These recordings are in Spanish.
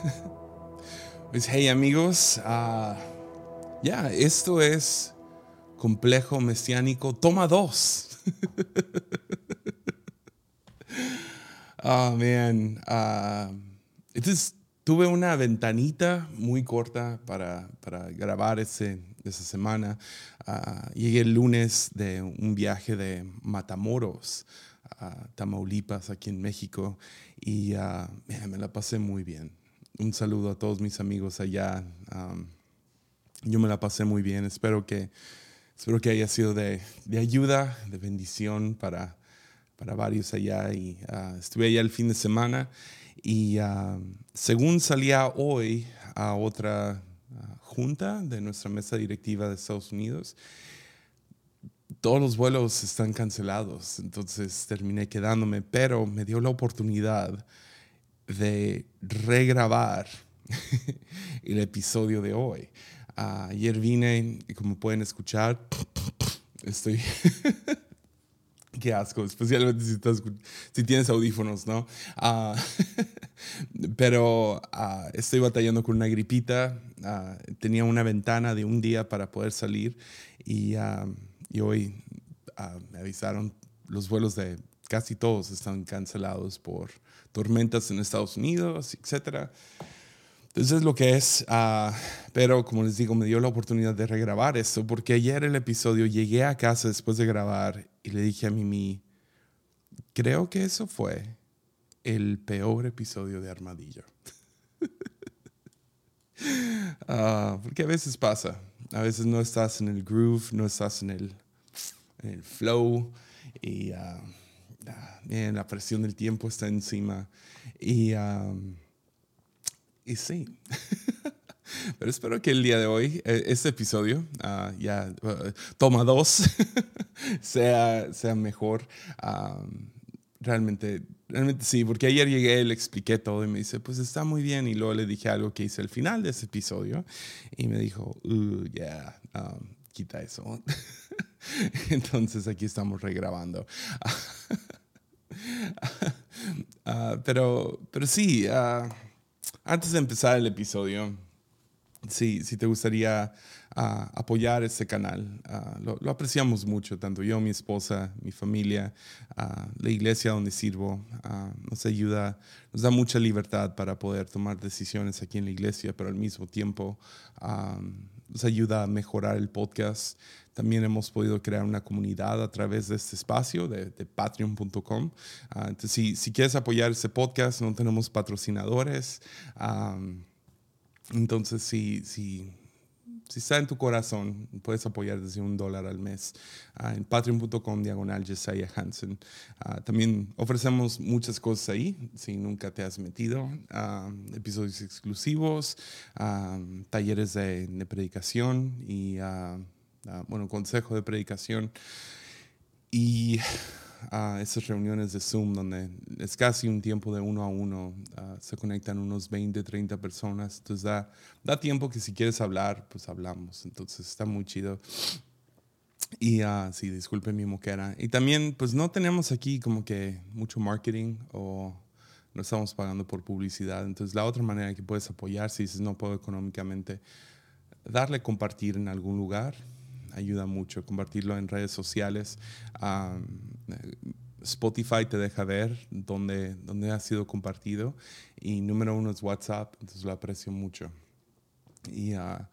Pues hey amigos, ah, ya, esto es complejo mesiánico, toma dos. oh man, uh, entonces tuve una ventanita muy corta para, para grabar ese, esa semana. Ah, llegué el lunes de un viaje de Matamoros a Tamaulipas, aquí en México, y me la pasé muy bien un saludo a todos mis amigos allá. yo me la pasé muy bien. Espero que, espero que haya sido de, ayuda, de bendición para, para varios allá. Y ah, estuve allá el fin de semana. Y ah, según salía hoy a otra ah, junta de nuestra mesa directiva de Estados Unidos, todos los vuelos están cancelados. Entonces terminé quedándome, pero me dio la oportunidad de regrabar el episodio de hoy. ayer vine y como pueden escuchar, estoy... Qué asco, especialmente si, si tienes audífonos, ¿no? Ah, pero ah, estoy batallando con una gripita. Ah, tenía una ventana de un día para poder salir y, y hoy me avisaron los vuelos de casi todos están cancelados por tormentas en Estados Unidos, etc. Entonces es lo que es, ah, pero como les digo, me dio la oportunidad de regrabar esto, porque ayer el episodio llegué a casa después de grabar y le dije a Mimi, creo que eso fue el peor episodio de Armadillo. Ah, porque a veces pasa, a veces no estás en el groove, no estás en el, en el flow y... Uh, la presión del tiempo está encima. Y, y sí. Pero espero que el día de hoy, e, este episodio, ah, ya uh, toma dos, sea, sea mejor. realmente, realmente sí, porque ayer llegué, le expliqué todo y me dice, pues está muy bien. Y luego le dije algo que hice al final de ese episodio y me dijo, uh, yeah, um, quita eso. Entonces aquí estamos regrabando. Ah, pero, pero sí, ah, antes de empezar el episodio, sí, si te gustaría ah, apoyar este canal, lo, lo, apreciamos mucho, tanto yo, mi esposa, mi familia, la iglesia donde sirvo, nos ayuda, nos da mucha libertad para poder tomar decisiones aquí en la iglesia, pero al mismo tiempo nos ayuda a mejorar el podcast. También hemos podido crear una comunidad a través de este espacio de, patreon.com. Ah, entonces, si, si, quieres apoyar este podcast, no tenemos patrocinadores. entonces, si, si, si está en tu corazón, puedes apoyar desde un dólar al mes ah, en patreon.com diagonal Jesiah Hansen. Ah, también ofrecemos muchas cosas ahí, si nunca te has metido, episodios exclusivos, talleres de, de, predicación y bueno, consejo de predicación y a esas reuniones de Zoom donde es casi un tiempo de uno a uno, ah, se conectan unos 20, 30 personas, entonces da, da tiempo que si quieres hablar, pues hablamos, entonces está muy chido. Y sí, disculpe mi moquera. Y también, pues no tenemos aquí como que mucho marketing o no estamos pagando por publicidad. Entonces, la otra manera que puedes apoyar, si dices no puedo económicamente, darle compartir en algún lugar ayuda mucho. Compartirlo en redes sociales. Spotify te deja ver dónde, dónde ha sido compartido. Y número uno es WhatsApp, entonces lo aprecio mucho. Y ah,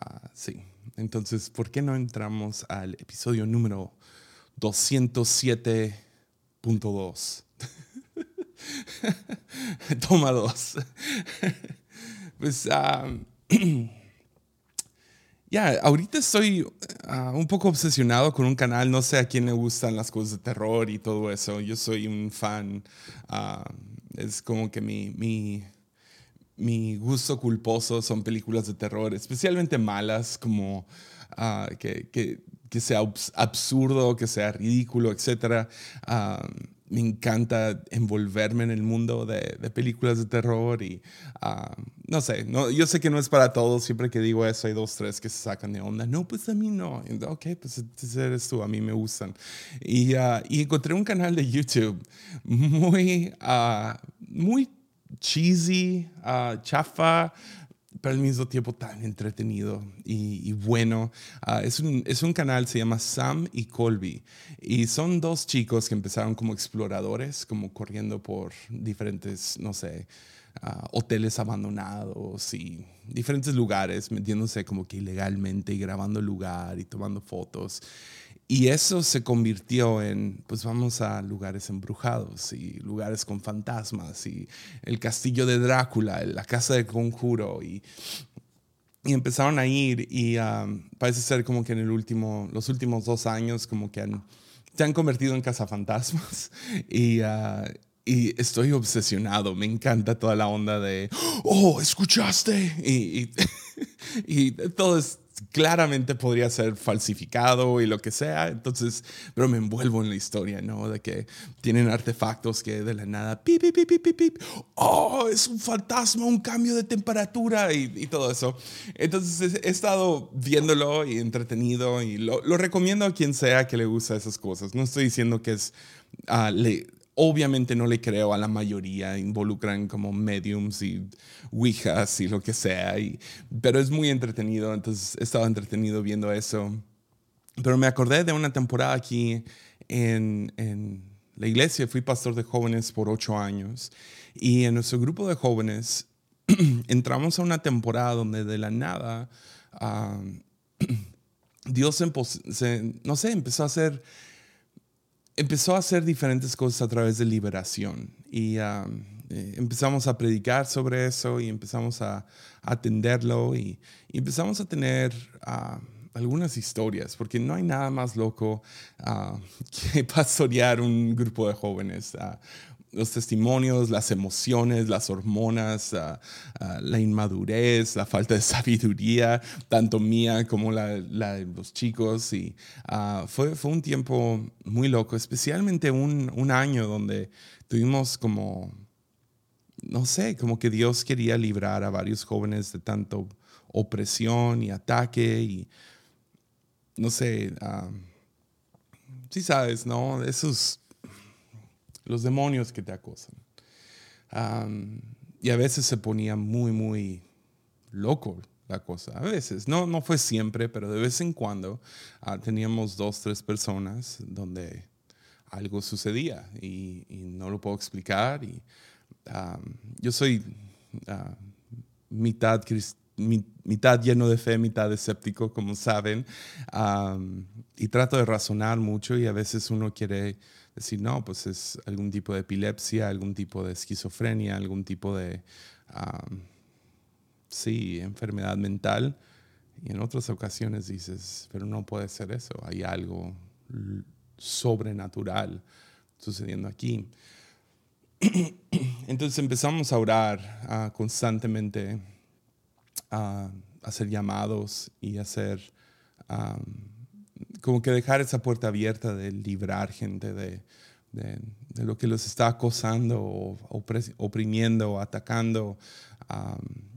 ah, sí, entonces, ¿por qué no entramos al episodio número 207.2? Toma dos. pues Ya, ahorita estoy ah, un poco obsesionado con un canal, no sé a quién le gustan las cosas de terror y todo eso. Yo soy un fan, ah, es como que mi, mi, gusto culposo son películas de terror, especialmente malas, como ah, que, que, sea absurdo, que sea ridículo, etc me encanta envolverme en el mundo de, películas de terror y ah, no sé, no, yo sé que no es para todos, siempre que digo eso hay dos, tres que se sacan de onda, no, pues a mí no, ok, pues eres tú, a mí me gustan. Y, y encontré un canal de YouTube muy, uh, muy cheesy, uh, chafa, pero al mismo tiempo tan entretenido y, bueno. Ah, es, un, es, un, canal, se llama Sam y Colby. Y son dos chicos que empezaron como exploradores, como corriendo por diferentes, no sé, uh, hoteles abandonados y diferentes lugares, metiéndose como que ilegalmente y grabando lugar y tomando fotos. Y eso se convirtió en, pues vamos a lugares embrujados y lugares con fantasmas y el castillo de Drácula, la casa de conjuro y, empezaron a ir y um, parece ser como que en el último, los últimos dos años como que han, se han convertido en cazafantasmas y, uh, y estoy obsesionado, me encanta toda la onda de, oh, escuchaste y, y, y todo es claramente podría ser falsificado y lo que sea, entonces, pero me envuelvo en la historia, ¿no? De que tienen artefactos que de la nada, pip, pip, pip, pip, oh, es un fantasma, un cambio de temperatura y, y todo eso. Entonces he estado viéndolo y entretenido y lo, lo, recomiendo a quien sea que le gusta esas cosas. No estoy diciendo que es... Uh, le, Obviamente no le creo a la mayoría, involucran como mediums y ouijas y lo que sea, pero es muy entretenido, entonces he estado entretenido viendo eso. Pero me acordé de una temporada aquí en, en la iglesia, fui pastor de jóvenes por ocho años, y en nuestro grupo de jóvenes entramos a una temporada donde de la nada Dios, no sé, empezó a hacer empezó a hacer diferentes cosas a través de liberación y um, eh, empezamos a predicar sobre eso y empezamos a, atenderlo y, empezamos a tener uh, algunas historias, porque no hay nada más loco uh, que pastorear un grupo de jóvenes. Uh, los testimonios, las emociones, las hormonas, ah, ah, la inmadurez, la falta de sabiduría, tanto mía como la, de los chicos. Y uh, fue, fue un tiempo muy loco, especialmente un, un año donde tuvimos como, no sé, como que Dios quería librar a varios jóvenes de tanto opresión y ataque y, no sé, sí sabes, ¿no? Esos los demonios que te acosan. y a veces se ponía muy, muy loco la cosa. A veces, no, no fue siempre, pero de vez en cuando ah, teníamos dos, tres personas donde algo sucedía y, no lo puedo explicar. Y, yo soy uh, mitad, mitad lleno de fe, mitad escéptico, como saben, y trato de razonar mucho y a veces uno quiere decir, no, pues es algún tipo de epilepsia, algún tipo de esquizofrenia, algún tipo de, sí, enfermedad mental. Y en otras ocasiones dices, pero no puede ser eso, hay algo sobrenatural sucediendo aquí. Entonces empezamos a orar constantemente, a hacer llamados y hacer como que dejar esa puerta abierta de librar gente de, de, lo que los está acosando o oprimiendo o atacando.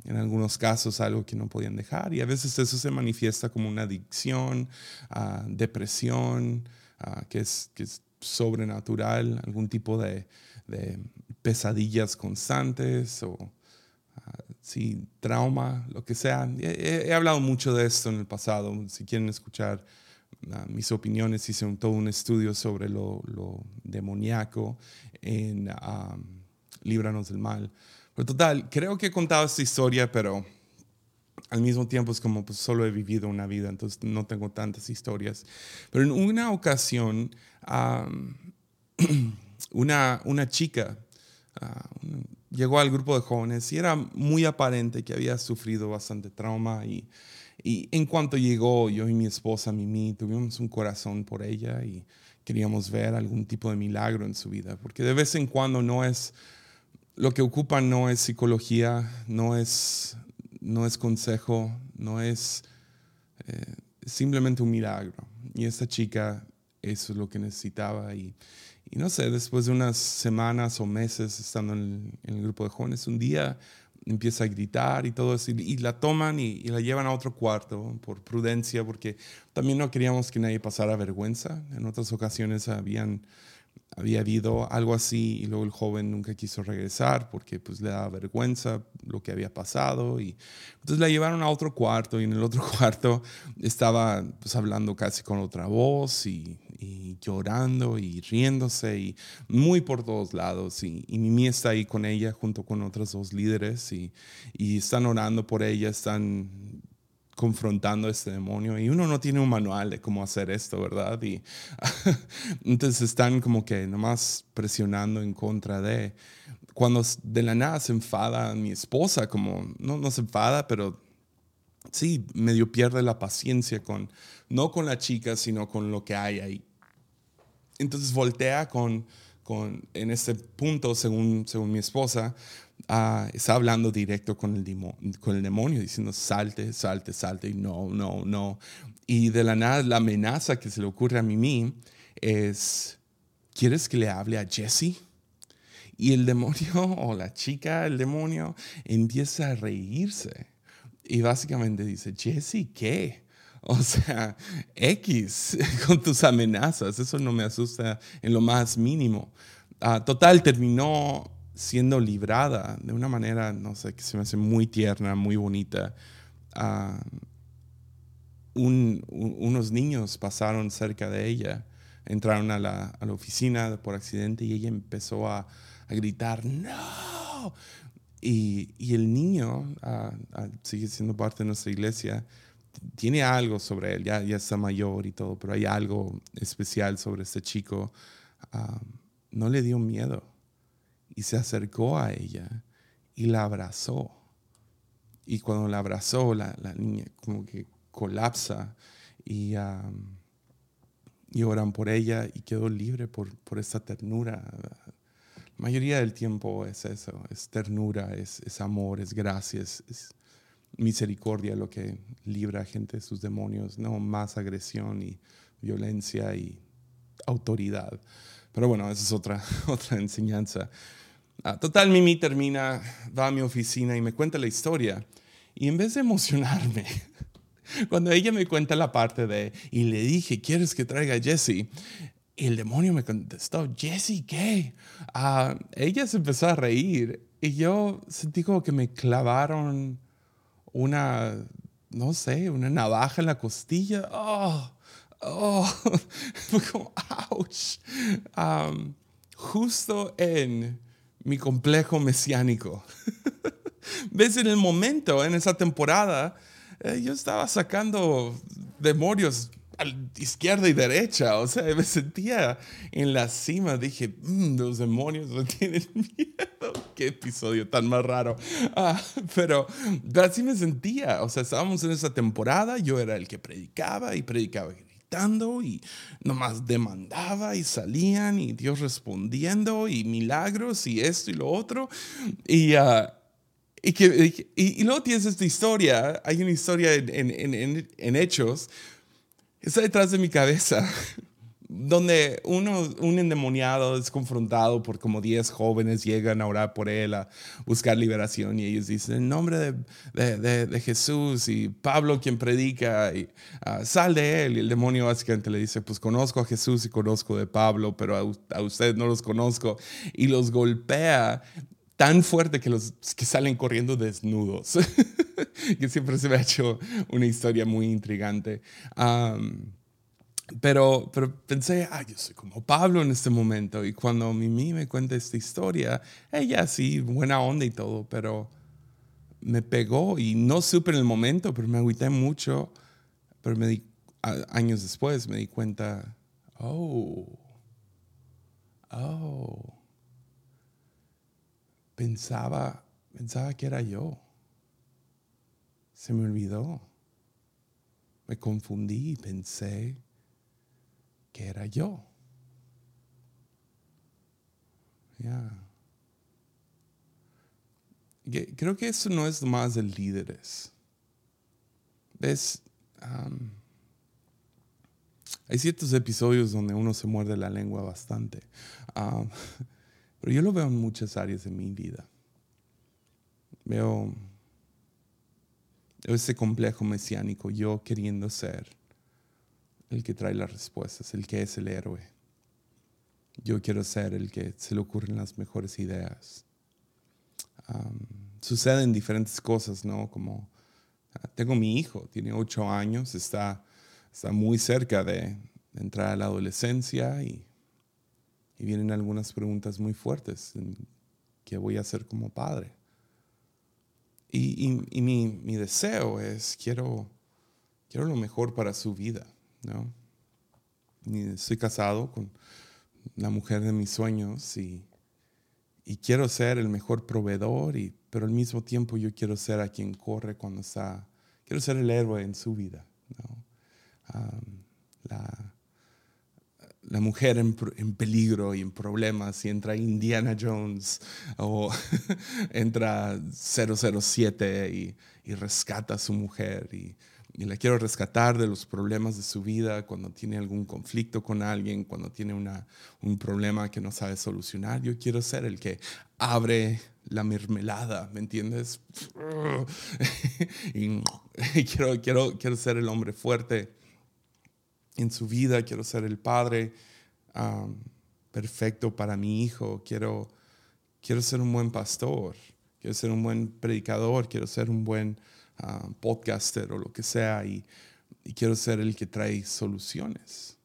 en algunos casos algo que no podían dejar y a veces eso se manifiesta como una adicción, uh, depresión, uh, que, es, que es sobrenatural, algún tipo de, de pesadillas constantes o sí, trauma, lo que sea. He, he, hablado mucho de esto en el pasado, si quieren escuchar mis opiniones, hice un, todo un estudio sobre lo, lo demoníaco en um, Líbranos del Mal. Pero total, creo que he contado esta historia, pero al mismo tiempo es como pues solo he vivido una vida, entonces no tengo tantas historias. Pero en una ocasión, una, una chica uh, llegó al grupo de jóvenes y era muy aparente que había sufrido bastante trauma y y en cuanto llegó, yo y mi esposa Mimi tuvimos un corazón por ella y queríamos ver algún tipo de milagro en su vida, porque de vez en cuando no es, lo que ocupa no es psicología, no es, no es consejo, no es eh, simplemente un milagro. Y esta chica eso es lo que necesitaba y, y no sé, después de unas semanas o meses estando en el, en el grupo de jóvenes, un día empieza a gritar y todo eso, y, la toman y, la llevan a otro cuarto por prudencia, porque también no queríamos que nadie pasara vergüenza. En otras ocasiones habían había habido algo así y luego el joven nunca quiso regresar porque pues le daba vergüenza lo que había pasado y entonces la llevaron a otro cuarto y en el otro cuarto estaba pues hablando casi con otra voz y, llorando y riéndose y muy por todos lados y, y, Mimi está ahí con ella junto con otros dos líderes y, y están orando por ella, están confrontando a este demonio y uno no tiene un manual de cómo hacer esto, ¿verdad? Y entonces están como que nomás presionando en contra de... Cuando de la nada se enfada mi esposa, como no, no se enfada, pero sí, medio pierde la paciencia con, no con la chica, sino con lo que hay ahí. Entonces voltea con, con en este punto, según, según mi esposa, Ah, está hablando directo con el, con el demonio, diciendo salte, salte, salte, y no, no, no. Y de la nada, la amenaza que se le ocurre a Mimi es, ¿quieres que le hable a Jesse? Y el demonio o la chica, el demonio, empieza a reírse. Y básicamente dice, Jesse, ¿qué? O sea, X con tus amenazas, eso no me asusta en lo más mínimo. Ah, total, terminó siendo librada de una manera, no sé, que se me hace muy tierna, muy bonita. Ah, unos niños pasaron cerca de ella, entraron a la, a la oficina por accidente y ella empezó a, a gritar, no. Y, y el niño ah, sigue siendo parte de nuestra iglesia, tiene algo sobre él, ya, ya está mayor y todo, pero hay algo especial sobre este chico. no le dio miedo y se acercó a ella y la abrazó. Y cuando la abrazó, la, niña como que colapsa y, oran por ella y quedó libre por, por esta ternura. La mayoría del tiempo es eso, es ternura, es, es amor, es gracia, es, es, misericordia lo que libra a gente de sus demonios, no más agresión y violencia y autoridad. Pero bueno, esa es otra, otra enseñanza. Ah, total, Mimi termina, va a mi oficina y me cuenta la historia. Y en vez de emocionarme, cuando ella me cuenta la parte de, y le dije, ¿quieres que traiga a Jesse? el demonio me contestó, Jesse, ¿qué? Ah, ella se empezó a reír y yo sentí como que me clavaron una, no sé, una navaja en la costilla. Oh, oh, como, ouch. justo en mi complejo mesiánico. ¿Ves? En el momento, en esa temporada, eh, yo estaba sacando demonios a izquierda y derecha, o sea, me sentía en la cima, dije, mm, los demonios no tienen miedo, qué episodio tan más raro, ah, pero, pero así me sentía, o sea, estábamos en esa temporada, yo era el que predicaba y predicaba y nomás demandaba y salían y Dios respondiendo y milagros y esto y lo otro. Y, uh, y, que, y, luego tienes esta historia, hay una historia en, en, en, en Hechos, está detrás de mi cabeza donde uno, un endemoniado es confrontado por como 10 jóvenes llegan a orar por él, a buscar liberación y ellos dicen, en nombre de, de, Jesús y Pablo quien predica, y, ah, sal de él. Y el demonio básicamente le dice, pues conozco a Jesús y conozco de Pablo, pero a, a ustedes no los conozco. Y los golpea tan fuerte que, los, que salen corriendo desnudos, que siempre se me ha hecho una historia muy intrigante. Pero, pero pensé, ah, yo soy como Pablo en este momento. Y cuando Mimi me cuenta esta historia, ella sí, buena onda y todo, pero me pegó y no supe en el momento, pero me agüité mucho. Pero me di, años después me di cuenta, oh, oh, pensaba, pensaba que era yo. Se me olvidó. Me confundí y pensé que era yo. Creo que eso no es más de líderes. ¿Ves? hay ciertos episodios donde uno se muerde la lengua bastante. pero yo lo veo en muchas áreas de mi vida. Veo ese complejo mesiánico, yo queriendo ser el que trae las respuestas, el que es el héroe. yo quiero ser el que se le ocurren las mejores ideas. suceden diferentes cosas, ¿no? Como ah, tengo mi hijo, tiene ocho años, está, está muy cerca de, entrar a la adolescencia y, vienen algunas preguntas muy fuertes. ¿Qué voy a hacer como padre? Y, y, mi, mi, deseo es, quiero, quiero lo mejor para su vida, ¿no? Estoy casado con la mujer de mis sueños y, y quiero ser el mejor proveedor, y, pero al mismo tiempo yo quiero ser a quien corre cuando está, quiero ser el héroe en su vida. ¿no? la, la, mujer en, en, peligro y en problemas y entra Indiana Jones o entra 007 y, y rescata a su mujer y y la quiero rescatar de los problemas de su vida, cuando tiene algún conflicto con alguien, cuando tiene una, un problema que no sabe solucionar. Yo quiero ser el que abre la mermelada, ¿me entiendes? y quiero, quiero, quiero ser el hombre fuerte en su vida, quiero ser el padre um, perfecto para mi hijo, quiero, quiero ser un buen pastor, quiero ser un buen predicador, quiero ser un buen podcaster o lo que sea y, quiero ser el que trae soluciones.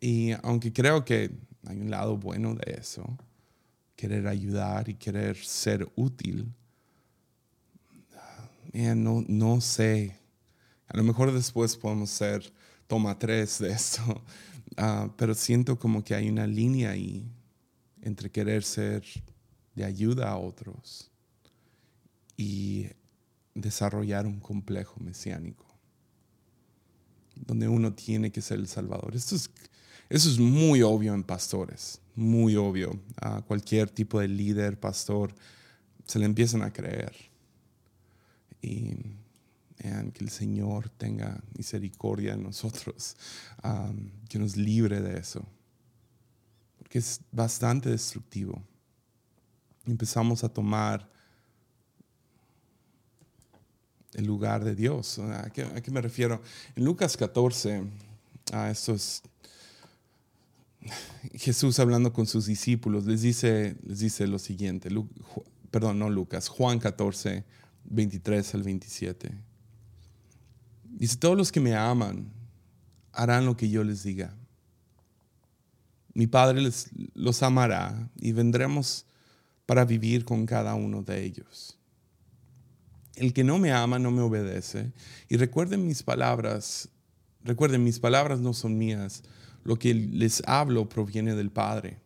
Y aunque creo que hay un lado bueno de eso, querer ayudar y querer ser útil, no, no sé. A lo mejor después podemos ser toma tres de eso, ah, pero siento como que hay una línea ahí entre querer ser de ayuda a otros y desarrollar un complejo mesiánico, donde uno tiene que ser el Salvador. Esto es, eso es muy obvio en pastores, muy obvio. A cualquier tipo de líder, pastor, se le empiezan a creer. Y vean que el Señor tenga misericordia en nosotros, que nos libre de eso, porque es bastante destructivo. Empezamos a tomar el lugar de Dios. ¿A qué, me refiero? En Lucas 14, a esto es Jesús hablando con sus discípulos, les dice, les dice lo siguiente, perdón, no Lucas, Juan 14, 23 al 27. Dice, todos los que me aman harán lo que yo les diga. Mi Padre les, los amará y vendremos para vivir con cada uno de ellos. El que no me ama no me obedece. Y recuerden mis palabras, recuerden mis palabras no son mías. Lo que les hablo proviene del Padre,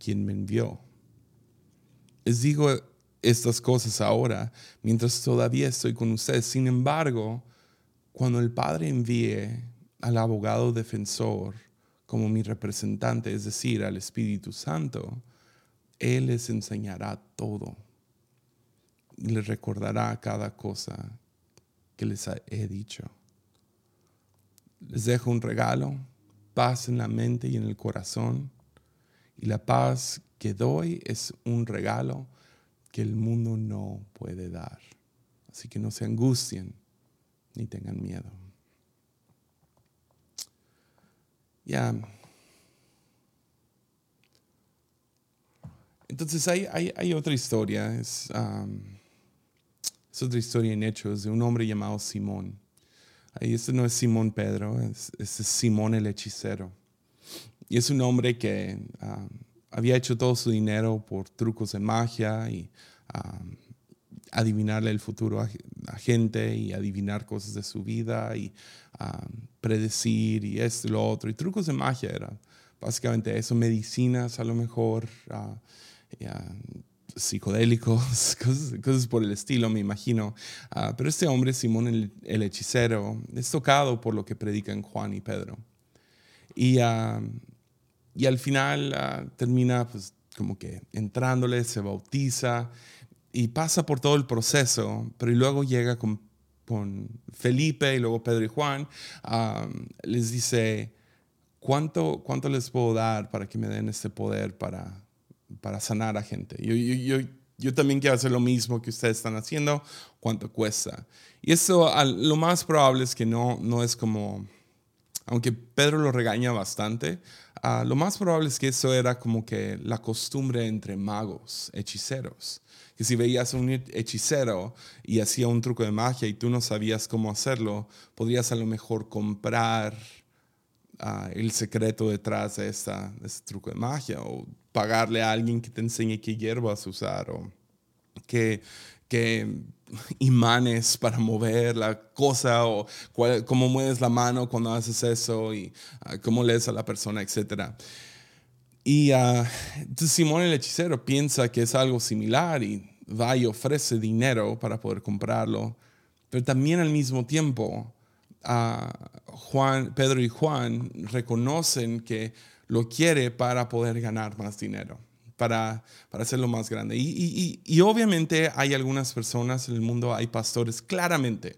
quien me envió. Les digo estas cosas ahora, mientras todavía estoy con ustedes. Sin embargo, cuando el Padre envíe al abogado defensor como mi representante, es decir, al Espíritu Santo, Él les enseñará todo y les recordará cada cosa que les he dicho. Les dejo un regalo, paz en la mente y en el corazón. Y la paz que doy es un regalo que el mundo no puede dar. Así que no se angustien ni tengan miedo. Ya. Entonces hay, hay, otra historia. Es, um, es otra historia en Hechos de un hombre llamado Simón. Ahí este no es Simón Pedro, es, es Simón el hechicero. Y es un hombre que había hecho todo su dinero por trucos de magia y um, adivinarle el futuro a, gente y adivinar cosas de su vida y um, predecir y esto y lo otro. Y trucos de magia era básicamente eso, medicinas a lo mejor. Uh, psicodélicos, cosas, por el estilo, me imagino. Ah, pero este hombre, Simón el, hechicero, es tocado por lo que predican Juan y Pedro. Y, ah, y al final ah, termina pues, como que entrándole, se bautiza y pasa por todo el proceso, pero luego llega con, con Felipe y luego Pedro y Juan, les dice, ¿cuánto, ¿cuánto les puedo dar para que me den este poder para para sanar a gente. Yo, yo, yo, también quiero hacer lo mismo que ustedes están haciendo, cuánto cuesta. Y eso lo más probable es que no, no es como, aunque Pedro lo regaña bastante, ah, lo más probable es que eso era como que la costumbre entre magos, hechiceros. Que si veías a un hechicero y hacía un truco de magia y tú no sabías cómo hacerlo, podrías a lo mejor comprar ah, el secreto detrás de, esta, de este truco de magia o pagarle a alguien que te enseñe qué hierbas usar o que, que imanes para mover la cosa o cómo mueves la mano cuando haces eso y ah, cómo lees a la persona, etc. Y uh, Simón el hechicero piensa que es algo similar y va y ofrece dinero para poder comprarlo, pero también al mismo tiempo uh, Juan, Pedro y Juan reconocen que lo quiere para poder ganar más dinero para, para hacerlo más grande. Y, y, obviamente hay algunas personas en el mundo, hay pastores claramente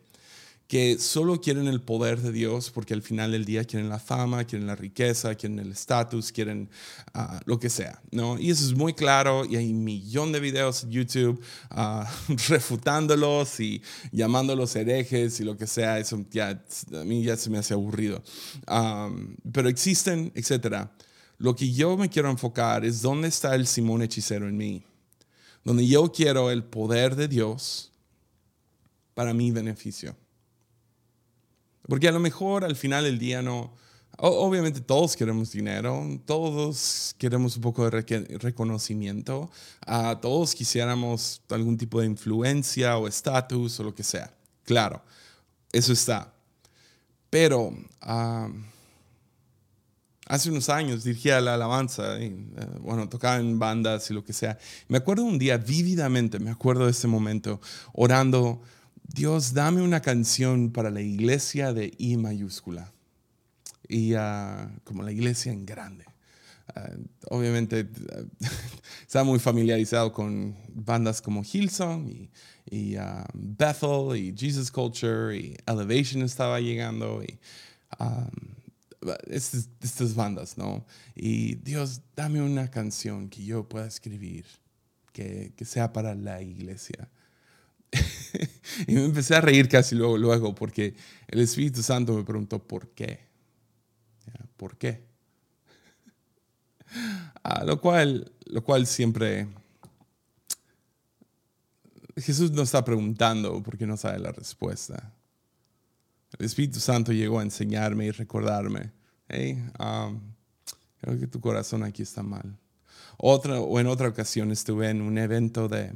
que solo quieren el poder de Dios porque al final del día quieren la fama, quieren la riqueza, quieren el estatus, quieren ah, lo que sea, ¿no? Y eso es muy claro y hay un millón de videos en YouTube ah, refutándolos y llamándolos herejes y lo que sea, eso ya a mí ya se me hace aburrido. pero existen, etcétera. Lo que yo me quiero enfocar es dónde está el Simón hechicero en mí, donde yo quiero el poder de Dios para mi beneficio. Porque a lo mejor al final del día no, obviamente todos queremos dinero, todos queremos un poco de reconocimiento, a todos quisiéramos algún tipo de influencia o estatus o lo que sea. Claro, eso está. Pero... Ah, Hace unos años dirigía la alabanza, y, eh, bueno, tocaba en bandas y lo que sea. Me acuerdo un día vívidamente, me acuerdo de ese momento, orando, Dios, dame una canción para la iglesia de I mayúscula. Y como la iglesia en grande. Ah, obviamente estaba muy familiarizado con bandas como Hillsong y, ah, Bethel y Jesus Culture y Elevation estaba llegando. Y, estas, bandas, ¿no? Y Dios, dame una canción que yo pueda escribir, que sea para la iglesia. y me empecé a reír casi luego, luego, porque el Espíritu Santo me preguntó, ¿por qué? ¿Por qué? Ah, lo, cual, lo cual siempre... Jesús no está preguntando porque no sabe la respuesta. El Espíritu Santo llegó a enseñarme y recordarme, hey, um, creo que tu corazón aquí está mal. Otra, o en otra ocasión estuve en un evento de,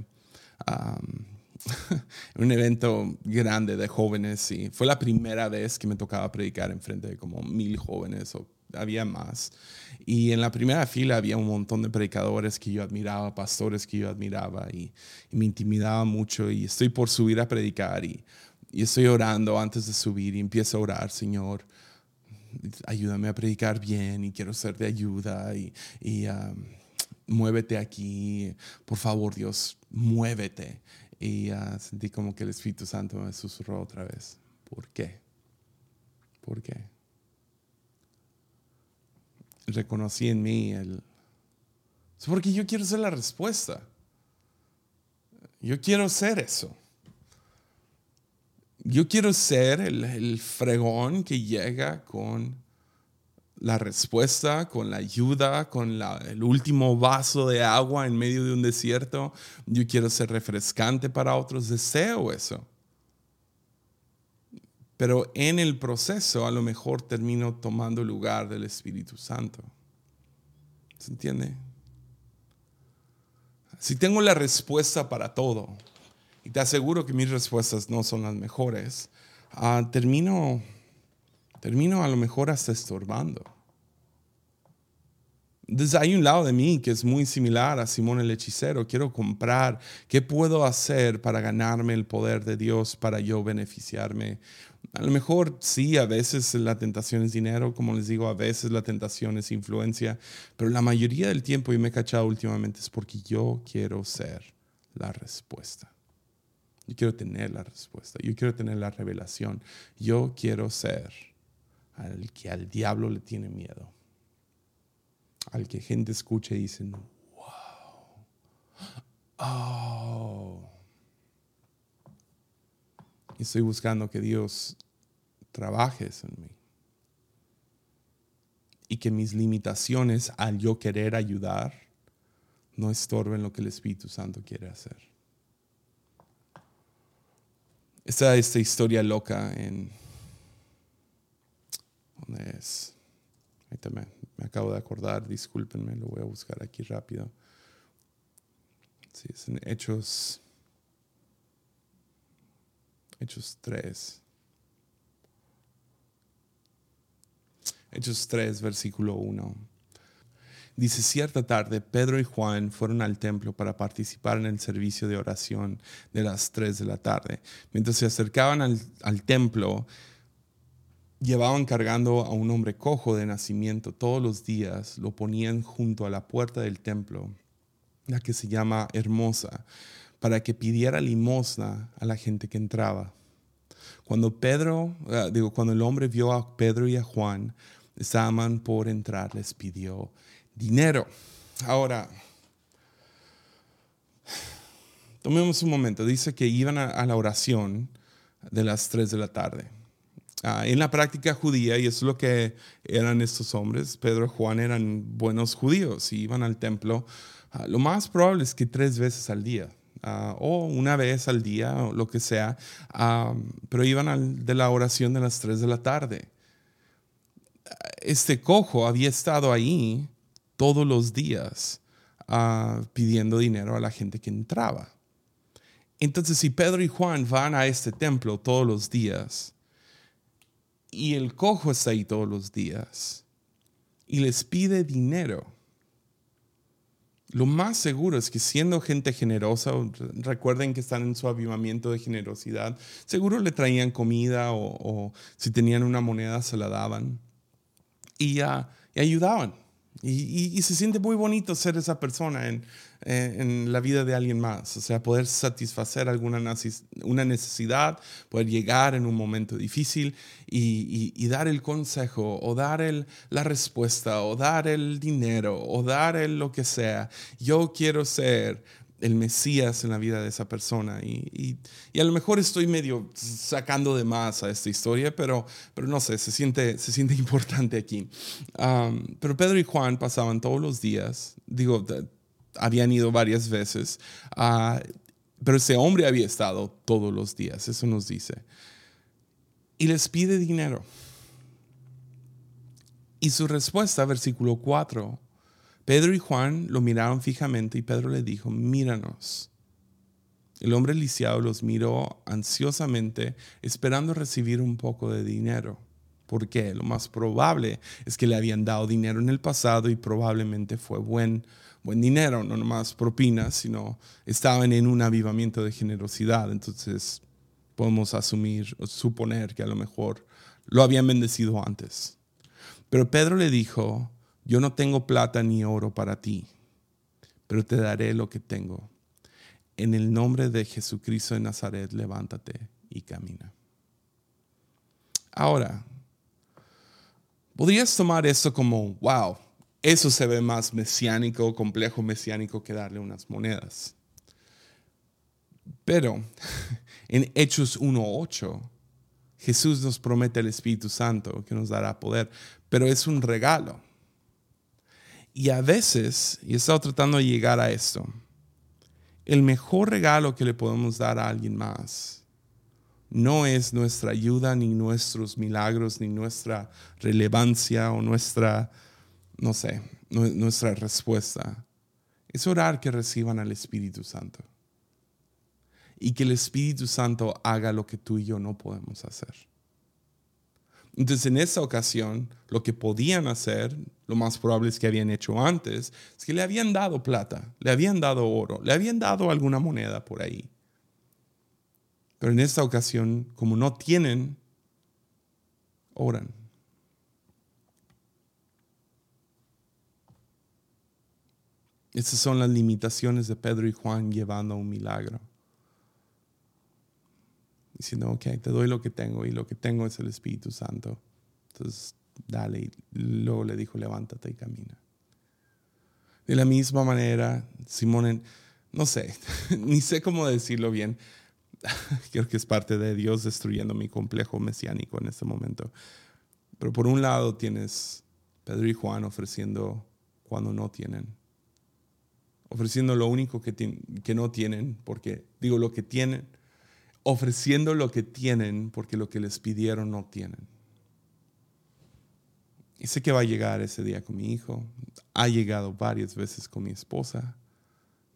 um, un evento grande de jóvenes y fue la primera vez que me tocaba predicar en frente de como mil jóvenes o había más. Y en la primera fila había un montón de predicadores que yo admiraba, pastores que yo admiraba y, y me intimidaba mucho y estoy por subir a predicar y y estoy orando antes de subir y empiezo a orar, Señor, ayúdame a predicar bien y quiero ser de ayuda y, um, muévete aquí, por favor Dios, muévete. Y uh, sentí como que el Espíritu Santo me susurró otra vez. ¿Por qué? ¿Por qué? Reconocí en mí el... Porque yo quiero ser la respuesta. Yo quiero ser eso. Yo quiero ser el, fregón que llega con la respuesta, con la ayuda, con el último vaso de agua en medio de un desierto. Yo quiero ser refrescante para otros. Deseo eso. Pero en el proceso a lo mejor termino tomando lugar del Espíritu Santo. ¿Se entiende? Si tengo la respuesta para todo, y te aseguro que mis respuestas no son las mejores, ah, termino, termino a lo mejor hasta estorbando. Entonces hay un lado de mí que es muy similar a Simón el hechicero. Quiero comprar. ¿Qué puedo hacer para ganarme el poder de Dios para yo beneficiarme? A lo mejor sí, a veces la tentación es dinero, como les digo, a veces la tentación es influencia, pero la mayoría del tiempo, y me he cachado últimamente, es porque yo quiero ser la respuesta. Yo quiero tener la respuesta. Yo quiero tener la revelación. Yo quiero ser al que al diablo le tiene miedo. Al que gente escucha y dice, wow. Oh. Estoy buscando que Dios trabaje eso en mí. y que mis limitaciones al yo querer ayudar no estorben lo que el Espíritu Santo quiere hacer. Está esta historia loca en... ¿Dónde es? Ahí también me acabo de acordar, discúlpenme, lo voy a buscar aquí rápido. Sí, es en Hechos, Hechos 3. Hechos 3, versículo 1. Dice, cierta tarde, Pedro y Juan fueron al templo para participar en el servicio de oración de las 3 de la tarde. Mientras se acercaban al, al templo, llevaban cargando a un hombre cojo de nacimiento todos los días, lo ponían junto a la puerta del templo, la que se llama Hermosa, para que pidiera limosna a la gente que entraba. Cuando Pedro, ah, digo, cuando el hombre vio a Pedro y a Juan, estaban por entrar, les pidió dinero. Ahora, tomemos un momento. Dice que iban a, la oración de las 3 de la tarde. Ah, en la práctica judía, y eso es lo que eran estos hombres, Pedro y Juan eran buenos judíos y iban al templo. Ah, lo más probable es que tres veces al día. Ah, o una vez al día, o lo que sea, pero iban al, de la oración de las 3 de la tarde este cojo había estado ahí todos los días pidiendo dinero a la gente que entraba. Entonces, si Pedro y Juan van a este templo todos los días y el cojo está ahí todos los días y les pide dinero, lo más seguro es que siendo gente generosa, recuerden que están en su avivamiento de generosidad, seguro le traían comida o, si tenían una moneda se la daban y, ayudaban. Y, se siente muy bonito ser esa persona en, la vida de alguien más, o sea, poder satisfacer alguna una necesidad, poder llegar en un momento difícil y, y dar el consejo o dar el, la respuesta o dar el dinero o dar el lo que sea. Yo quiero ser el Mesías en la vida de esa persona. Y, a lo mejor estoy medio sacando de más a esta historia, pero, pero no sé, se siente, se siente importante aquí. pero Pedro y Juan pasaban todos los días, digo, habían ido varias veces, ah, pero ese hombre había estado todos los días, eso nos dice. Y les pide dinero. Y su respuesta, versículo 4, Pedro y Juan lo miraron fijamente y Pedro le dijo, míranos. El hombre lisiado los miró ansiosamente, esperando recibir un poco de dinero. porque Lo más probable es que le habían dado dinero en el pasado y probablemente fue buen, buen dinero, no nomás propinas, sino estaban en un avivamiento de generosidad. Entonces podemos asumir o suponer que a lo mejor lo habían bendecido antes. Pero Pedro le dijo, yo no tengo plata ni oro para ti, pero te daré lo que tengo. En el nombre de Jesucristo de Nazaret, levántate y camina. Ahora, podrías tomar esto como, wow, eso se ve más mesiánico, complejo mesiánico que darle unas monedas. Pero en Hechos 1.8, Jesús nos promete el Espíritu Santo que nos dará poder, pero es un regalo. Y a veces, y he estado tratando de llegar a esto, el mejor regalo que le podemos dar a alguien más no es nuestra ayuda, ni nuestros milagros, ni nuestra relevancia o nuestra, no sé, nuestra respuesta. Es orar que reciban al Espíritu Santo. Y que el Espíritu Santo haga lo que tú y yo no podemos hacer. Entonces, en esa ocasión, lo que podían hacer, lo más probable es que habían hecho antes, es que le habían dado plata, le habían dado oro, le habían dado alguna moneda por ahí. Pero en esta ocasión, como no tienen, oran. Esas son las limitaciones de Pedro y Juan llevando a un milagro diciendo, ok, te doy lo que tengo y lo que tengo es el Espíritu Santo. Entonces, dale. Y luego le dijo, levántate y camina. De la misma manera, Simón, no sé, ni sé cómo decirlo bien. Creo que es parte de Dios destruyendo mi complejo mesiánico en este momento. Pero por un lado tienes Pedro y Juan ofreciendo cuando no tienen. Ofreciendo lo único que, que no tienen, porque digo lo que tienen, ofreciendo lo que tienen porque lo que les pidieron no tienen. Y sé que va a llegar ese día con mi hijo. Ha llegado varias veces con mi esposa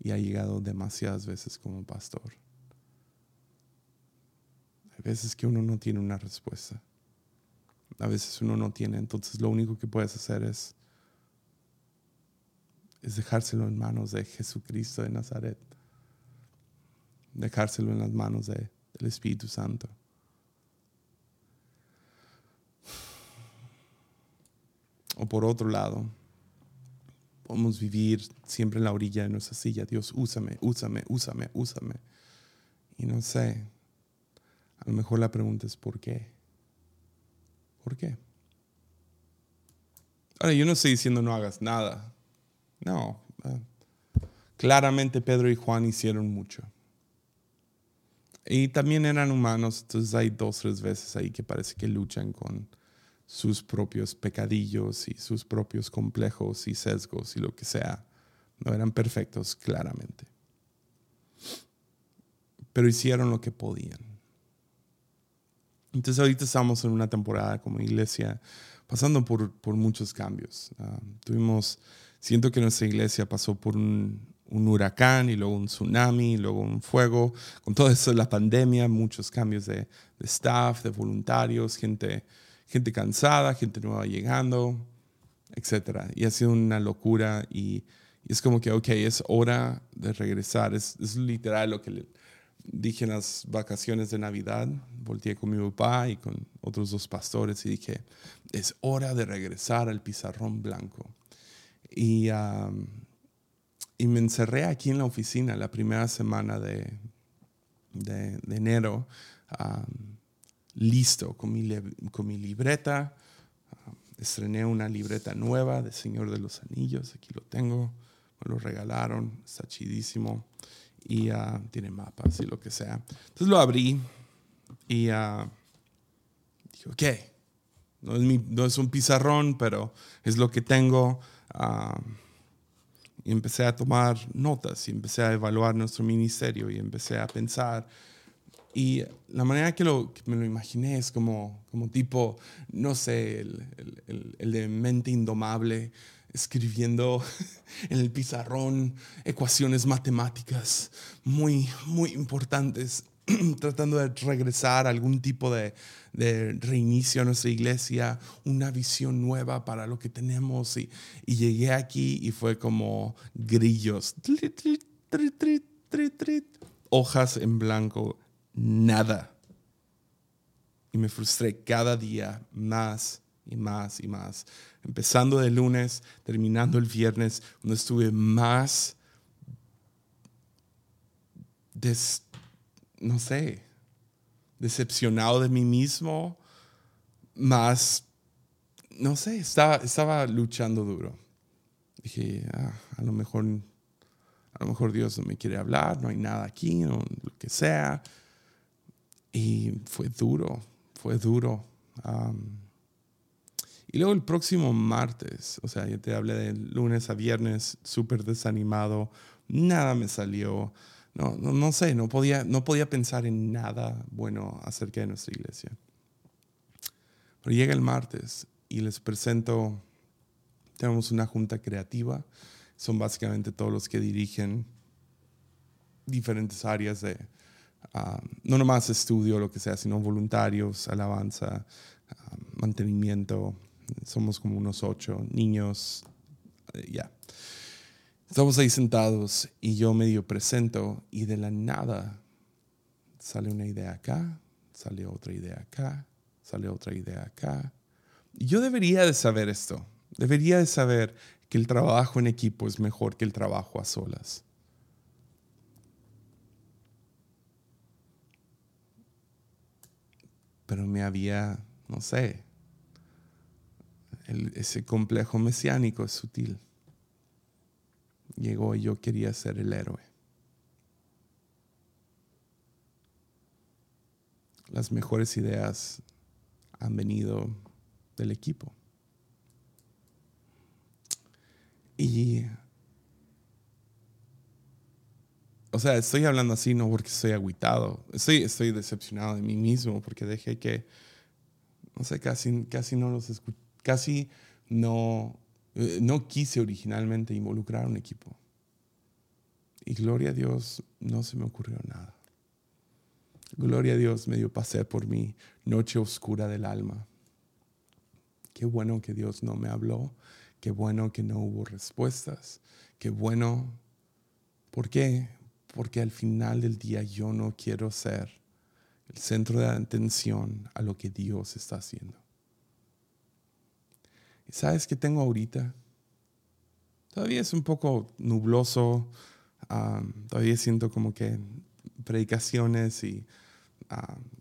y ha llegado demasiadas veces como pastor. Hay veces que uno no tiene una respuesta. A veces uno no tiene. Entonces lo único que puedes hacer es, es dejárselo en manos de Jesucristo de Nazaret. Dejárselo en las manos de, del Espíritu Santo. O por otro lado, podemos vivir siempre en la orilla de nuestra silla. Dios, úsame, úsame, úsame, úsame. Y no sé, a lo mejor la pregunta es ¿por qué? ¿Por qué? Ahora, yo no estoy diciendo no hagas nada. No. Ah, claramente Pedro y Juan hicieron mucho. Y también eran humanos, entonces hay dos, tres veces ahí que parece que luchan con sus propios pecadillos y sus propios complejos y sesgos y lo que sea. No eran perfectos, claramente. Pero hicieron lo que podían. Entonces ahorita estamos en una temporada como iglesia pasando por, por muchos cambios. Ah, tuvimos, siento que nuestra iglesia pasó por un, huracán y luego un tsunami y luego un fuego. Con todo eso la pandemia, muchos cambios de, staff, de voluntarios, gente gente cansada, gente nueva llegando, etc. Y ha sido una locura y, es como que, ok, es hora de regresar. Es, literal lo que dije en las vacaciones de Navidad. Volteé con mi papá y con otros dos pastores y dije, es hora de regresar al pizarrón blanco. Y, y me encerré aquí en la oficina la primera semana de, de, enero listo con mi, con mi libreta. Estrené una libreta nueva de Señor de los Anillos, aquí lo tengo, me lo regalaron, está chidísimo y uh, tiene mapas y lo que sea. Entonces lo abrí y uh, dije, ok, no es, mi, no es, un pizarrón, pero es lo que tengo. Y empecé a tomar notas y empecé a evaluar nuestro ministerio y empecé a pensar. Y la manera que, lo, me lo imaginé es como, como tipo, no sé, el, el, el, de mente indomable, escribiendo en el pizarrón ecuaciones matemáticas muy, muy importantes, tratando de regresar a algún tipo de, reinicio a nuestra iglesia, una visión nueva para lo que tenemos. Y, llegué aquí y fue como grillos, hojas en blanco nada. Y me frustré cada día más y más y más. Empezando el lunes, terminando el viernes, donde estuve más, no sé, decepcionado de mí mismo, más, no sé, estaba, estaba luchando duro. Dije, ah, a lo mejor, a lo mejor Dios no me quiere hablar, no hay nada aquí, no, lo que sea. Y fue duro, fue duro. y luego el próximo martes, o sea, yo te hablé de lunes a viernes, súper desanimado, nada me salió. No, no, no, sé, no podía, no podía pensar en nada bueno acerca de nuestra iglesia. Pero llega el martes y les presento, tenemos una junta creativa, son básicamente todos los que dirigen diferentes áreas de, Ah, no nomás estudio, lo que sea, sino voluntarios, alabanza, ah, mantenimiento. Somos como unos ocho niños, eh, ya. Estamos ahí sentados y yo medio presento y de la nada sale una idea acá, sale otra idea acá, sale otra idea acá. Yo debería de saber esto, debería de saber que el trabajo en equipo es mejor que el trabajo a solas. pero me había, no sé, ese complejo mesiánico es sutil. Llegó y yo quería ser el héroe. Las mejores ideas han venido del equipo. Y, o sea, estoy hablando así no porque estoy agüitado, estoy, estoy decepcionado de mí mismo porque dejé que, no sé, casi, casi no los escuché, casi no, no quise originalmente involucrar un equipo. Y gloria a Dios, no se me ocurrió nada. Gloria a Dios, medio pasé por mi noche oscura del alma. Qué bueno que Dios no me habló, qué bueno que no hubo respuestas, qué bueno. ¿Por qué? Porque al final del día yo no quiero ser el centro de atención a lo que Dios está haciendo. ¿Y sabes qué tengo ahorita? Todavía es un poco nubloso, todavía siento como que predicaciones y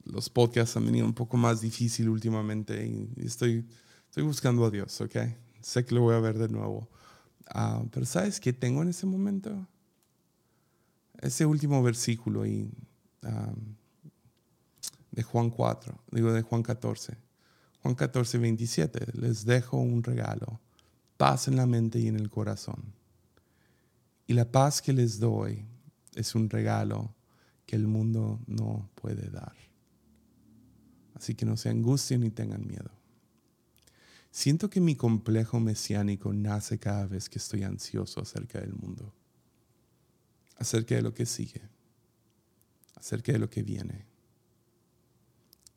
los podcasts han venido un poco más difícil últimamente y, estoy, estoy buscando a Dios, ¿ok? Sé que lo voy a ver de nuevo. Ah, pero ¿sabes qué tengo en ese momento? Ese último versículo y, de Juan 4, digo de Juan 14. Juan 14, 27. Les dejo un regalo, paz en la mente y en el corazón. Y la paz que les doy es un regalo que el mundo no puede dar. Así que no se angustien ni tengan miedo. Siento que mi complejo mesiánico nace cada vez que estoy ansioso acerca del mundo, acerca de lo que sigue, acerca de lo que viene.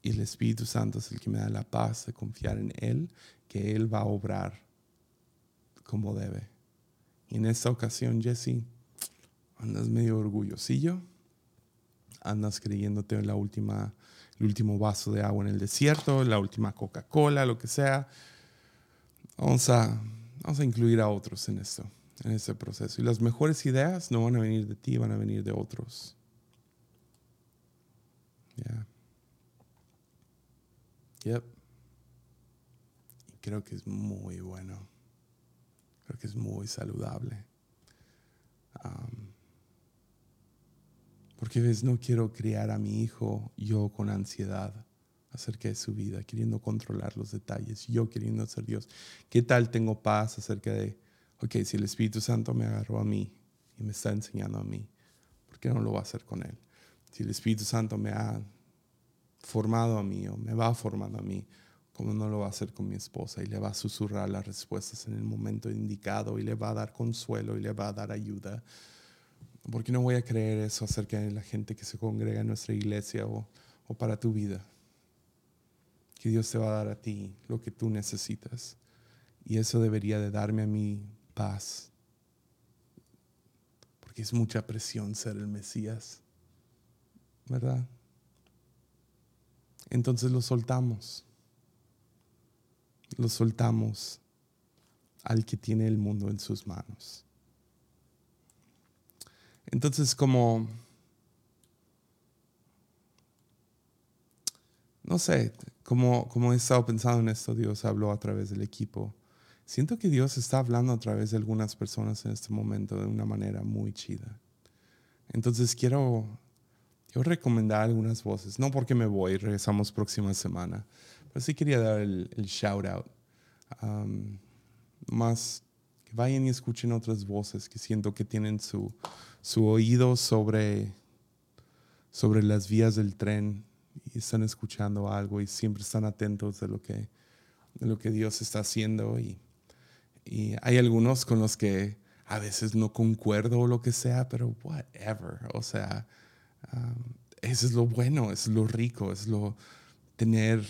Y el Espíritu Santo es el que me da la paz de confiar en Él, que Él va a obrar como debe. Y en esta ocasión, Jesse, andas medio orgullosillo andas creyéndote en la última, el último vaso de agua en el desierto, la última Coca-Cola, lo que sea. Vamos a, vamos a incluir a otros en esto, en este proceso. Y las mejores ideas no van a venir de ti, van a venir de otros. Yeah. Y creo que es muy bueno. Creo que es muy saludable. Porque ves, no quiero criar a mi hijo yo con ansiedad acerca de su vida, queriendo controlar los detalles, yo queriendo ser Dios. ¿Qué tal tengo paz acerca de, ok, si el Espíritu Santo me agarró a mí y me está enseñando a mí, ¿por qué no lo va a hacer con él? Si el Espíritu Santo me ha formado a mí o me va formando a mí, ¿cómo no lo va a hacer con mi esposa? Y le va a susurrar las respuestas en el momento indicado y le va a dar consuelo y le va a dar ayuda ¿Por qué no voy a creer eso acerca de la gente que se congrega en nuestra iglesia o, o para tu vida? Que Dios te va a dar a ti lo que tú necesitas. Y eso debería de darme a mí paz. Porque es mucha presión ser el Mesías. ¿Verdad? Entonces lo soltamos. Lo soltamos al que tiene el mundo en sus manos. Entonces, como, no sé, como, como he estado pensando en esto, Dios habló a través del equipo. Siento que Dios está hablando a través de algunas personas en este momento de una manera muy chida. Entonces quiero, quiero recomendar algunas voces, no porque me voy, regresamos próxima semana, pero sí quería dar el, shout out. más que vayan y escuchen otras voces que siento que tienen su, su oído sobre, sobre las vías del tren y están escuchando algo y siempre están atentos de lo que, de lo que Dios está haciendo. Y, y hay algunos con los que a veces no concuerdo o lo que sea, pero whatever. O sea, um, eso es lo bueno, es lo rico, es lo tener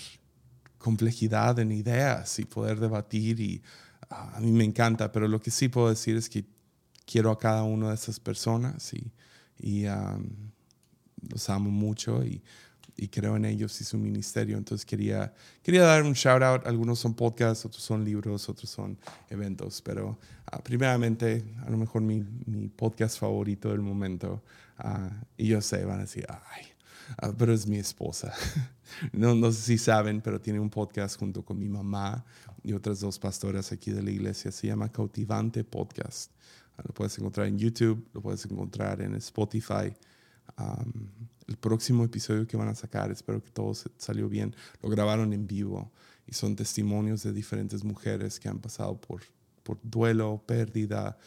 complejidad en ideas y poder debatir y uh, a mí me encanta, pero lo que sí puedo decir es que quiero a cada una de esas personas y, y los amo mucho y, creo en ellos y su ministerio. Entonces quería, quería dar un shout out. Algunos son podcasts, otros son libros, otros son eventos. Pero uh, primeramente, a lo mejor mi podcast favorito del momento. Uh, y yo sé, van a decir, ay, uh, pero es mi esposa. no, no sé si saben, pero tiene un podcast junto con mi mamá y otras dos pastoras aquí de la iglesia. Se llama Cautivante Podcast. Lo puedes encontrar en YouTube, lo puedes encontrar en Spotify. el próximo episodio que van a sacar, espero que todo salió bien, lo grabaron en vivo y son testimonios de diferentes mujeres que han pasado por por duelo, pérdida,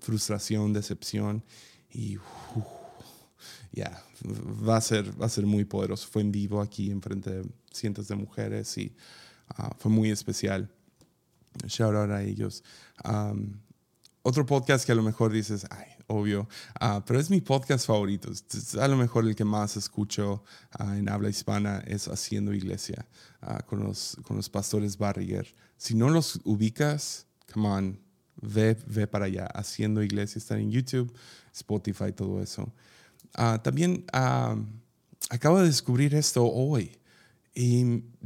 frustración, decepción. Y ya, va, a ser, va a ser muy poderoso. Fue en vivo aquí enfrente de cientos de mujeres y ah, fue muy especial. Shout out a ellos. otro podcast que a lo mejor dices, ay, obvio, ah, pero es mi podcast favorito. a lo mejor el que más escucho ah, en habla hispana es Haciendo Iglesia con, los, con los pastores Barriger. Si no los ubicas, come on, ve, ve para allá. Haciendo Iglesia están en YouTube, Spotify, todo eso. También acabo de descubrir esto hoy.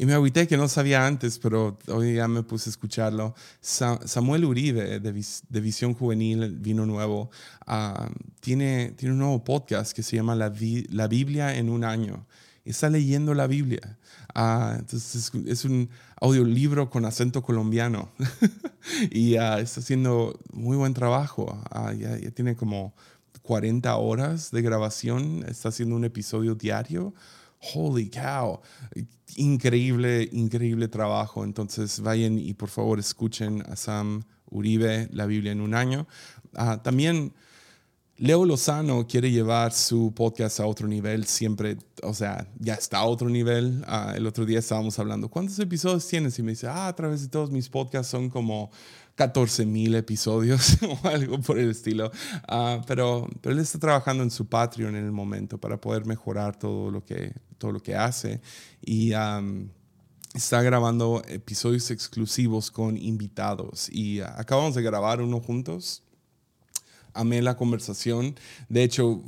Y me agüité que no sabía antes, pero hoy ya me puse a escucharlo. Samuel Uribe, de, Visión Juvenil, Vino Nuevo, ah, tiene, tiene un nuevo podcast que se llama La, Biblia en un año. está leyendo la Biblia. Ah, entonces es, un audiolibro con acento colombiano. y ah, está haciendo muy buen trabajo. ya tiene como 40 horas de grabación. Está haciendo un episodio diario holy cow, increíble, increíble trabajo. Entonces vayan y por favor escuchen a Sam Uribe, La Biblia en un año. Ah, también Leo Lozano quiere llevar su podcast a otro nivel, siempre, o sea, ya está a otro nivel. Ah, el otro día estábamos hablando, ¿cuántos episodios tienes? Y me dice, ah, a través de todos mis podcasts son como 14 mil episodios o algo por el estilo. Ah, pero, pero él está trabajando en su Patreon en el momento para poder mejorar todo lo que, todo lo que hace. Y está grabando episodios exclusivos con invitados. Y acabamos de grabar uno juntos. Amé la conversación. De hecho,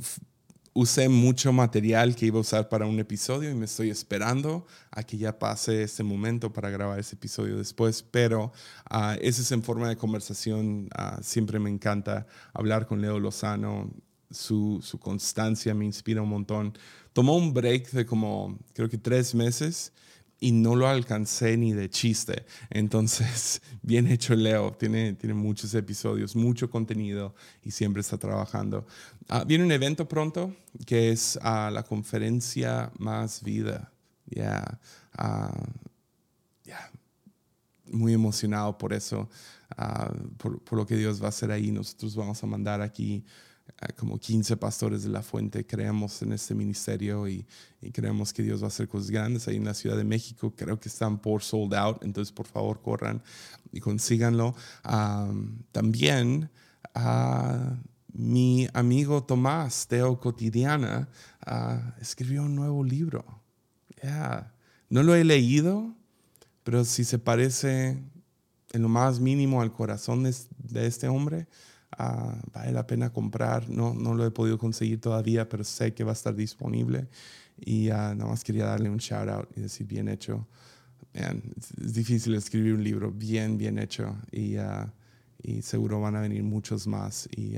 usé mucho material que iba a usar para un episodio y me estoy esperando a que ya pase este momento para grabar ese episodio después, pero uh, ese es en forma de conversación. Ah, siempre me encanta hablar con Leo Lozano. Su, su constancia me inspira un montón. Tomó un break de como, creo que tres meses y no lo alcancé ni de chiste. Entonces, bien hecho Leo, tiene, tiene muchos episodios, mucho contenido y siempre está trabajando. Ah, viene un evento pronto que es a la conferencia Más Vida. Ya, ah, muy emocionado por eso, ah, por, por, lo que Dios va a hacer ahí. Nosotros vamos a mandar aquí como 15 pastores de la fuente creemos en este ministerio y, creemos que Dios va a hacer cosas grandes ahí en la Ciudad de México. Creo que están por sold out, entonces por favor corran y consíganlo. también a mi amigo Tomás, Teo Cotidiana, ah, escribió un nuevo libro. No lo he leído, pero si se parece en lo más mínimo al corazón de este hombre, Ah, vale la pena comprar. No, no lo he podido conseguir todavía, pero sé que va a estar disponible. Y uh, nada más quería darle un shout out y decir bien hecho. es, difícil escribir un libro bien, bien hecho. Y, uh, y seguro van a venir muchos más. Y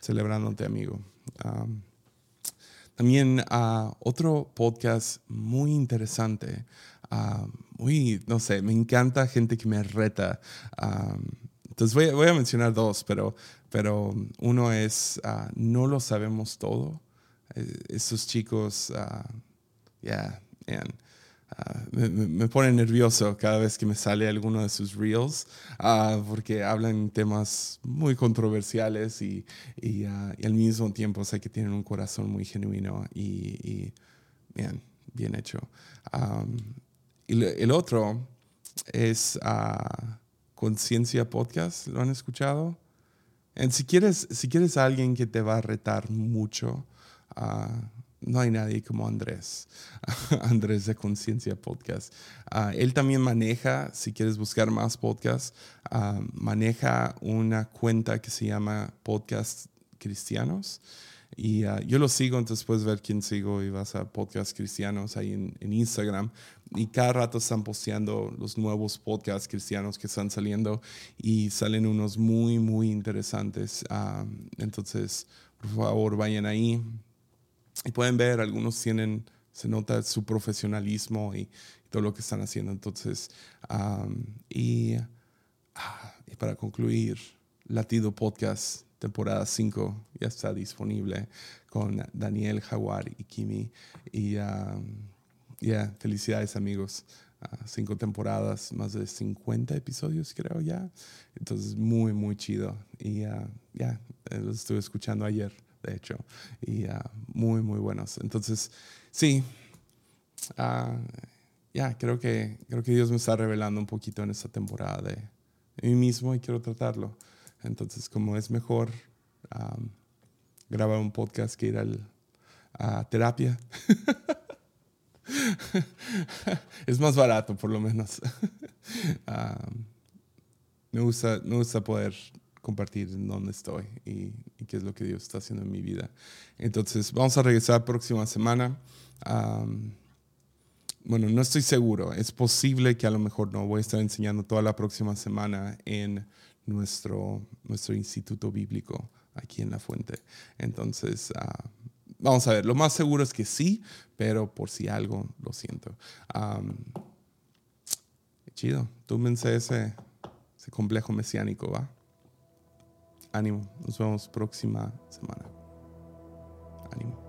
celebrándote, amigo. Um, también otro podcast muy interesante. muy, no sé, me encanta gente que me reta. Entonces voy, a mencionar dos, pero, pero uno es, ah, no lo sabemos todo. Eh, esos chicos, uh, yeah, me, me, pone nervioso cada vez que me sale alguno de sus reels, porque hablan temas muy controversiales y, y, al mismo tiempo sé que tienen un corazón muy genuino y, bien, bien hecho. y el otro es... Conciencia Podcast, ¿lo han escuchado? si, quieres, si quieres alguien que te va a retar mucho, ah, no hay nadie como Andrés, Andrés de Conciencia Podcast. Ah, él también maneja, si quieres buscar más podcasts, ah, maneja una cuenta que se llama Podcast Cristianos. Y yo lo sigo, entonces puedes ver quién sigo y vas a Podcast Cristianos ahí en Instagram y cada rato están posteando los nuevos podcasts cristianos que están saliendo y salen unos muy, muy interesantes. Ah, entonces, por favor, vayan ahí y pueden ver, algunos tienen, se nota su profesionalismo y, todo lo que están haciendo. Entonces, y, ah, y para concluir, Latido Podcast temporada 5 ya está disponible con Daniel Jaguar y Kimi. Y ya, felicidades amigos. cinco temporadas, más de 50 episodios creo ya. Entonces, muy, muy chido. Y ya, lo estuve escuchando ayer, de hecho. Y muy, muy buenos. Entonces, sí. ya, creo, que, creo que Dios me está revelando un poquito en esta temporada de, mí mismo y quiero tratarlo. Entonces, como es mejor grabar un podcast que ir a terapia. es más barato, por lo menos. me, gusta, me gusta poder compartir en dónde estoy y, qué es lo que Dios está haciendo en mi vida. Entonces, vamos a regresar próxima semana. bueno, no estoy seguro. Es posible que a lo mejor no voy a estar enseñando toda la próxima semana en nuestro, nuestro instituto bíblico aquí en La Fuente. Entonces, uh, Vamos a ver, lo más seguro es que sí, pero por si algo, lo siento. Um, chido, túmense ese, ese complejo mesiánico, ¿va? Ánimo, nos vemos próxima semana. Ánimo.